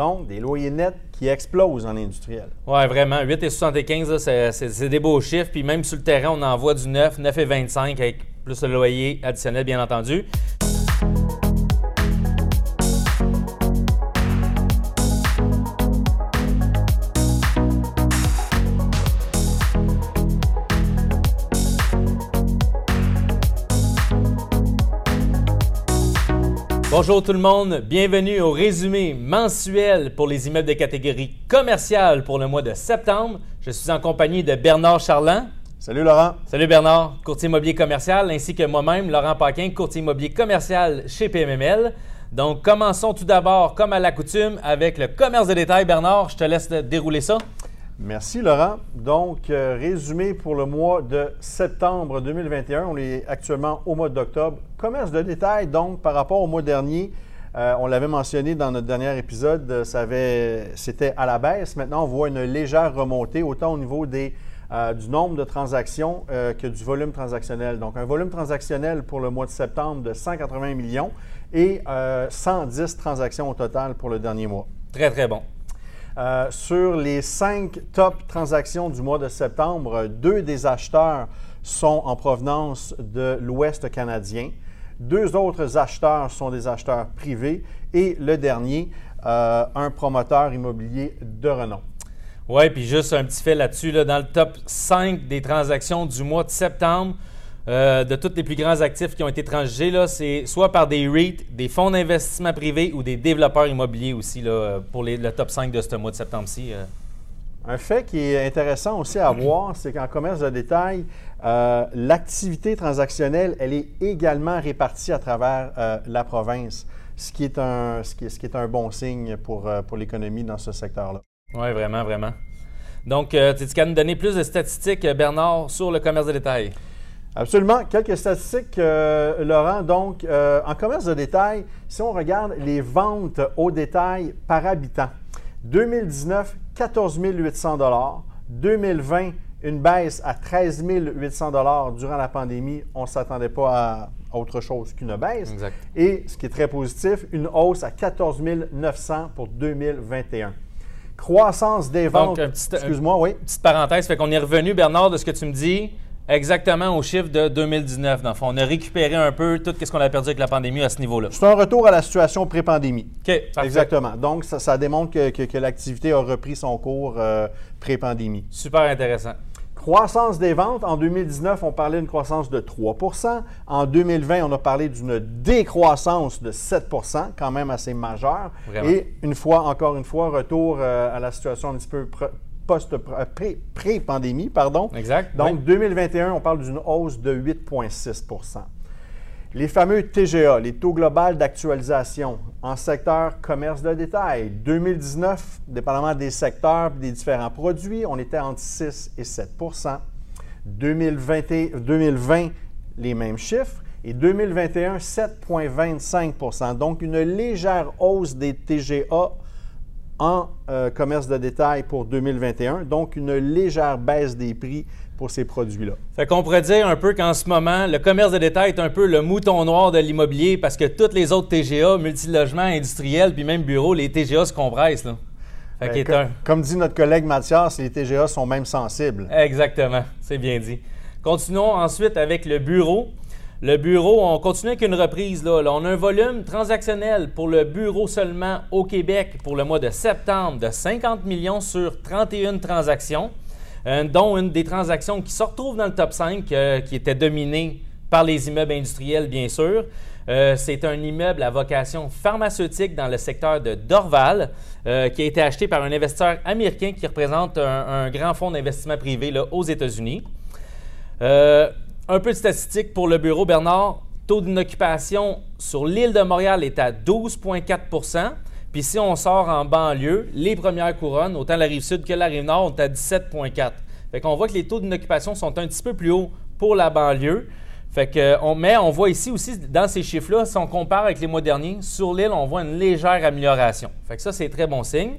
Donc, des loyers nets qui explosent en industriel. Oui, vraiment. 8,75, c'est des beaux chiffres. Puis même sur le terrain, on envoie du 9, 9,25 avec plus le loyer additionnel, bien entendu. Bonjour tout le monde, bienvenue au résumé mensuel pour les immeubles de catégorie commerciale pour le mois de septembre. Je suis en compagnie de Bernard Charland. Salut Laurent. Salut Bernard, courtier immobilier commercial, ainsi que moi-même, Laurent Paquin, courtier immobilier commercial chez PMML. Donc commençons tout d'abord, comme à l'accoutume, avec le commerce de détail. Bernard, je te laisse dérouler ça. Merci Laurent. Donc, euh, résumé pour le mois de septembre 2021. On est actuellement au mois d'octobre. Commerce de détail, donc, par rapport au mois dernier, euh, on l'avait mentionné dans notre dernier épisode, euh, c'était à la baisse. Maintenant, on voit une légère remontée, autant au niveau du nombre de transactions que du volume transactionnel. Donc, un volume transactionnel pour le mois de septembre de 180 millions et 110 transactions au total pour le dernier mois. Très, très bon. Euh, sur les cinq top transactions du mois de septembre, deux des acheteurs sont en provenance de l'Ouest canadien. Deux autres acheteurs sont des acheteurs privés et le dernier, euh, un promoteur immobilier de renom. Oui, puis juste un petit fait là-dessus, dans le top 5 des transactions du mois de septembre, euh, de tous les plus grands actifs qui ont été transgés, c'est soit par des REIT, des fonds d'investissement privés ou des développeurs immobiliers aussi là, pour le top 5 de ce mois de septembre-ci. Euh. Un fait qui est intéressant aussi à voir, c'est qu'en commerce de détail, euh, l'activité transactionnelle, elle est également répartie à travers la province, ce qui est un, ce qui est, ce qui est un bon signe pour, pour l'économie dans ce secteur-là. Oui, vraiment, vraiment. Donc, tu qu'à nous donner plus de statistiques, Bernard, sur le commerce de détail? Absolument. Quelques statistiques, euh, Laurent. Donc, euh, en commerce de détail, si on regarde les ventes au détail par habitant, 2019, 14 800 2020, une baisse à 13 800 durant la pandémie. On ne s'attendait pas à autre chose qu'une baisse. Exact. Et ce qui est très positif, une hausse à 14 900 pour 2021 croissance des ventes. Excuse-moi, oui. Petite parenthèse, fait qu'on est revenu, Bernard, de ce que tu me dis. Exactement au chiffre de 2019. Dans le fond, on a récupéré un peu tout ce qu'on a perdu avec la pandémie à ce niveau-là. C'est un retour à la situation pré-pandémie. OK, Exactement. Donc, ça, démontre que, l'activité a repris son cours euh, pré-pandémie. Super intéressant. Croissance des ventes, en 2019, on parlait d'une croissance de 3% En 2020, on a parlé d'une décroissance de 7% quand même assez majeure. Et une fois, encore une fois, retour euh, à la situation un petit peu euh, pré-pandémie, pardon. Exact. Donc, 2021, on parle d'une hausse de 8,6% les fameux TGA, les taux global d'actualisation en secteur commerce de détail. 2019, dépendamment des secteurs et des différents produits, on était entre 6 et 7 2020, 2020 les mêmes chiffres. Et 2021, 7,25% Donc, une légère hausse des TGA en euh, commerce de détail pour 2021, donc une légère baisse des prix pour ces produits-là. Fait qu'on pourrait dire un peu qu'en ce moment, le commerce de détail est un peu le mouton noir de l'immobilier parce que toutes les autres TGA, multilogements, industriels, puis même bureaux, les TGA se compressent. Là. Fait ben, comme, dit notre collègue Mathias, les TGA sont même sensibles. Exactement, c'est bien dit. Continuons ensuite avec le bureau. Le bureau, on continue avec une reprise. Là. on a un volume transactionnel pour le bureau seulement au Québec pour le mois de septembre de 50 millions sur 31 transactions, euh, dont une des transactions qui se retrouve dans le top 5, euh, qui était dominée par les immeubles industriels, bien sûr. Euh, c'est un immeuble à vocation pharmaceutique dans le secteur de Dorval, qui a été acheté par un investisseur américain qui représente un, grand fonds d'investissement privé là, aux États-Unis. Un peu de statistiques pour le bureau, Bernard. Taux d'inoccupation sur l'île de Montréal est à 12,4% Puis si on sort en banlieue, les premières couronnes, autant la rive sud que la rive nord, sont à 17,4% Fait qu'on voit que les taux d'inoccupation sont un petit peu plus hauts pour la banlieue. Fait que, on, mais on voit ici aussi, dans ces chiffres-là, si on compare avec les mois derniers, sur l'île, on voit une légère amélioration. Fait que ça, c'est très bon signe.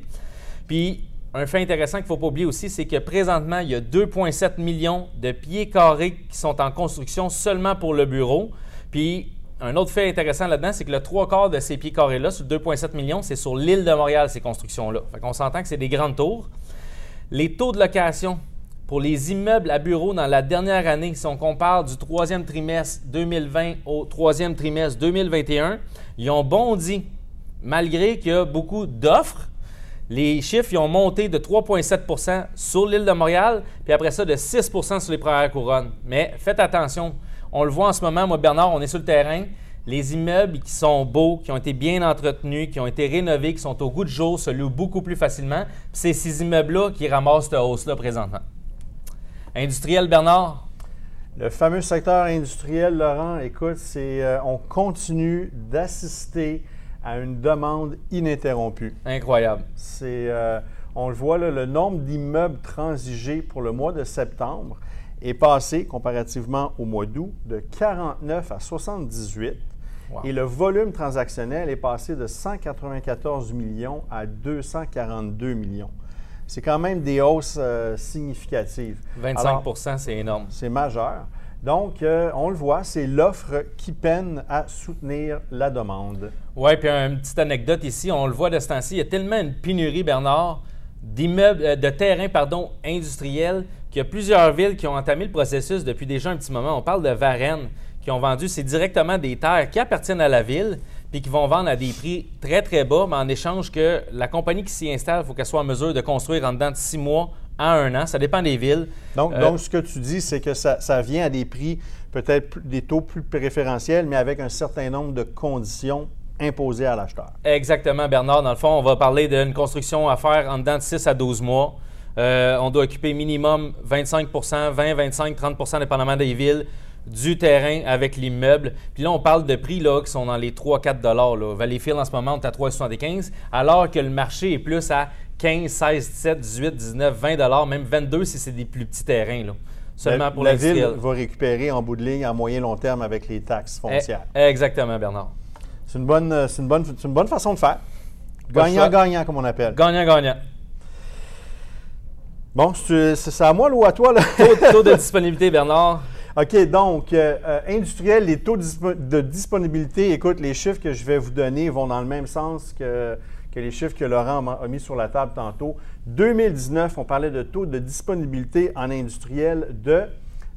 Puis, un fait intéressant qu'il ne faut pas oublier aussi, c'est que présentement, il y a 2,7 millions de pieds carrés qui sont en construction seulement pour le bureau. Puis, un autre fait intéressant là-dedans, c'est que le trois quarts de ces pieds carrés-là, sur 2,7 millions, c'est sur l'île de Montréal, ces constructions-là. Fait qu'on s'entend que c'est des grandes tours. Les taux de location pour les immeubles à bureaux dans la dernière année, si on compare du troisième trimestre 2020 au troisième trimestre 2021, ils ont bondi. Malgré qu'il y a beaucoup d'offres, les chiffres ils ont monté de 3,7% sur l'île de Montréal, puis après ça de 6% sur les premières couronnes. Mais faites attention, on le voit en ce moment, moi Bernard, on est sur le terrain. Les immeubles qui sont beaux, qui ont été bien entretenus, qui ont été rénovés, qui sont au goût de jour, se louent beaucoup plus facilement. C'est ces immeubles-là qui ramassent cette hausse-là présentement. Industriel, Bernard? Le fameux secteur industriel, Laurent, écoute, c'est, euh, on continue d'assister à une demande ininterrompue. Incroyable. C'est, euh, on le voit, là, le nombre d'immeubles transigés pour le mois de septembre est passé, comparativement au mois d'août, de 49 à 78. Wow. Et le volume transactionnel est passé de 194 millions à 242 millions. C'est quand même des hausses euh, significatives. 25 Alors, c'est énorme. c'est majeur. Donc, euh, on le voit, c'est l'offre qui peine à soutenir la demande. Oui, puis une petite anecdote ici, on le voit de ce temps-ci, il y a tellement une pénurie, Bernard, d'immeubles, euh, de terrains pardon, industriels, qu'il y a plusieurs villes qui ont entamé le processus depuis déjà un petit moment. On parle de Varennes, qui ont vendu, c'est directement des terres qui appartiennent à la ville, puis qui vont vendre à des prix très, très bas, mais en échange que la compagnie qui s'y installe, il faut qu'elle soit en mesure de construire en dedans de six mois à un an. Ça dépend des villes. Donc, Euh, donc ce que tu dis, c'est que ça, ça vient à des prix, peut-être des taux plus préférentiels, mais avec un certain nombre de conditions imposées à l'acheteur. Exactement, Bernard. Dans le fond, on va parler d'une construction à faire en dedans de 6 à 12 mois. Euh, on doit occuper minimum 25% 20, 25, 30% dépendamment des villes, du terrain avec l'immeuble. Puis là, on parle de prix là, qui sont dans les 3-4 là. Valleyfield, en ce moment, on est à 3,75 alors que le marché est plus à 15, 16, 17, 18, 19, 20 même 22 si c'est des plus petits terrains. Là. Seulement la, pour la ville va récupérer en bout de ligne à moyen long terme avec les taxes foncières. Eh, Exactement, Bernard. C'est une bonne, euh, c'est une bonne, c'est une bonne façon de faire. Gagnant-gagnant, comme on appelle. Gagnant-gagnant. Bon, c'est à moi ou à toi? Là? Taux, taux de disponibilité, Bernard. OK, donc, euh, euh, industriel, les taux de disponibilité, écoute, les chiffres que je vais vous donner vont dans le même sens que, que les chiffres que Laurent a mis sur la table tantôt. 2019, on parlait de taux de disponibilité en industriel de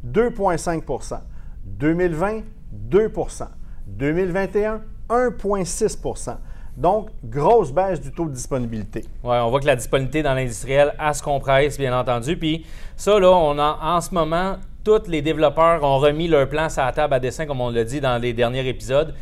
2,5% 2020, 2% 2021, 1,6% Donc, grosse baisse du taux de disponibilité. Oui, on voit que la disponibilité dans l'industriel, elle se compresse, bien entendu. Puis ça, là, on a, en ce moment, tous les développeurs ont remis leur plan sur la table à dessin, comme on l'a dit dans les derniers épisodes.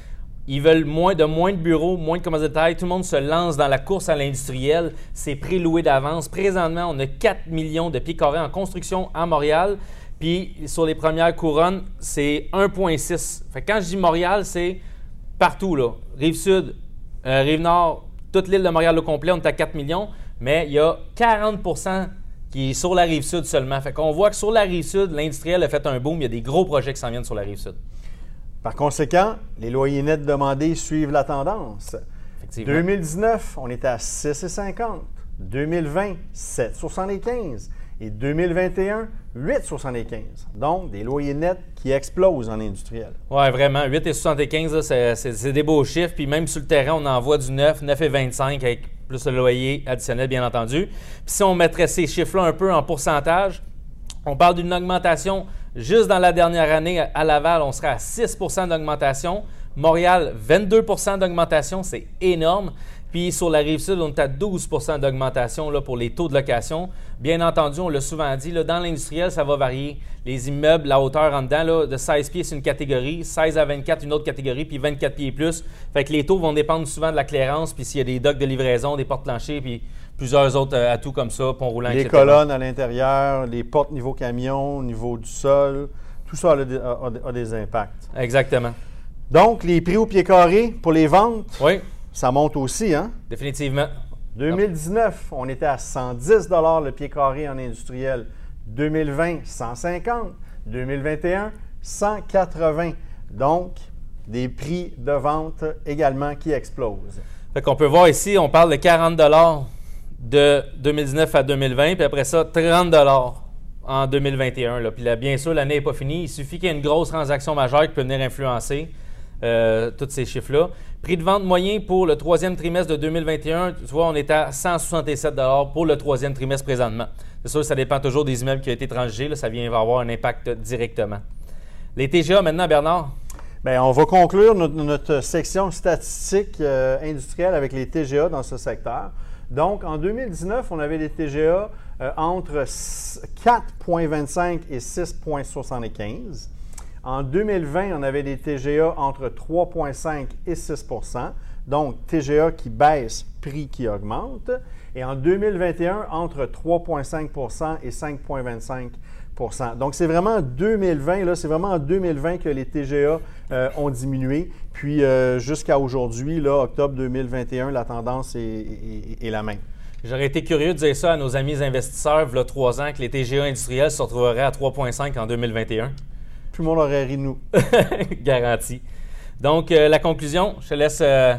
Ils veulent moins de moins de bureaux, moins de commerces de taille. Tout le monde se lance dans la course à l'industriel. C'est préloué d'avance. Présentement, on a 4 millions de pieds carrés en construction à Montréal. Puis sur les premières couronnes, c'est 1,6. Fait que quand je dis Montréal, c'est partout, là. Rive-Sud, euh, Rive-Nord, toute l'île de Montréal au complet, on est à 4 millions. Mais il y a 40% qui est sur la Rive-Sud seulement. Fait qu'on voit que sur la Rive-Sud, l'industriel a fait un boom. Il y a des gros projets qui s'en viennent sur la Rive-Sid. Par conséquent, les loyers nets demandés suivent la tendance. Effectivement. 2019, on était à 6,50. 2020, 7,75. Et 2021, 8,75. Donc, des loyers nets qui explosent en industriel. Oui, vraiment. 8,75, là, c'est- c'est c'est des beaux chiffres. Puis même sur le terrain, on en voit du 9, 9,25 avec plus le loyer additionnel, bien entendu. Puis si on mettrait ces chiffres-là un peu en pourcentage, on parle d'une augmentation juste dans la dernière année à Laval, on serait à 6% d'augmentation. Montréal, 22% d'augmentation, c'est énorme. Puis sur la rive sud, on est à 12% d'augmentation pour les taux de location. Bien entendu, on l'a souvent dit, là, dans l'industriel, ça va varier. Les immeubles, la hauteur en dedans, là, de 16 pieds, c'est une catégorie, 16 à 24, une autre catégorie, puis 24 pieds et plus. Fait que les taux vont dépendre souvent de la clairance, puis s'il y a des docks de livraison, des portes planchers, puis plusieurs autres euh, atouts comme ça, pont roulant, Les etc. colonnes à l'intérieur, les portes niveau camion, niveau du sol, tout ça a, des- a- a des impacts. Exactement. Donc, les prix au pied carré pour les ventes, Oui, ça monte aussi. Hein? définitivement. 2019, on était à 110 le pied carré en industriel. 2020, 150. 2021, 180. Donc, des prix de vente également qui explosent. Fait qu'on peut voir ici, on parle de 40 de 2019 à 2020, puis après ça, 30 en 2021. là. Puis là, bien sûr, l'année n'est pas finie. Il suffit qu'il y ait une grosse transaction majeure qui peut venir influencer. euh, tous ces chiffres-là. Prix de vente moyen pour le troisième trimestre de 2021, tu vois, on est à 167 pour le troisième trimestre présentement. C'est sûr, ça dépend toujours des immeubles qui ont été transigés. ça vient avoir un impact directement. Les TGA maintenant, Bernard? Bien, on va conclure notre, section statistique euh, industrielle avec les TGA dans ce secteur. Donc, en 2019, on avait des TGA euh, entre 4,25 et 6,75. En 2020, on avait des TGA entre 3,5 et 6% donc TGA qui baisse, prix qui augmente. Et en 2021, entre 3,5% et 5,25% donc, c'est vraiment en 2020, là, c'est vraiment en 2020 que les TGA euh, ont diminué. Puis, euh, jusqu'à aujourd'hui, là, octobre 2021, la tendance est, la même. J'aurais été curieux de dire ça à nos amis investisseurs, il y a trois ans, que les TGA industriels se retrouveraient à 3,5 en 2021. Tout le monde aurait ri de nous. Garanti. Donc, euh, la conclusion, je te laisse. Euh,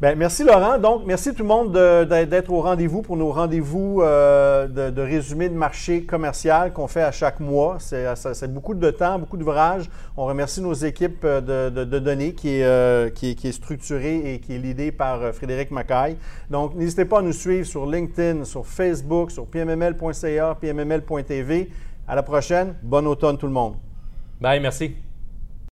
Bien, merci Laurent. Donc, merci tout le monde d'être au rendez-vous pour nos rendez-vous euh, de, résumé de marché commercial qu'on fait à chaque mois. C'est beaucoup de temps, beaucoup d'ouvrages. On remercie nos équipes de, données qui est, qui, est, structurée et qui est l'idée par Frédéric Macaille. Donc, n'hésitez pas à nous suivre sur LinkedIn, sur Facebook, sur pmml.ca, pmml.tv. À la prochaine. Bon automne tout le monde. Bye, merci.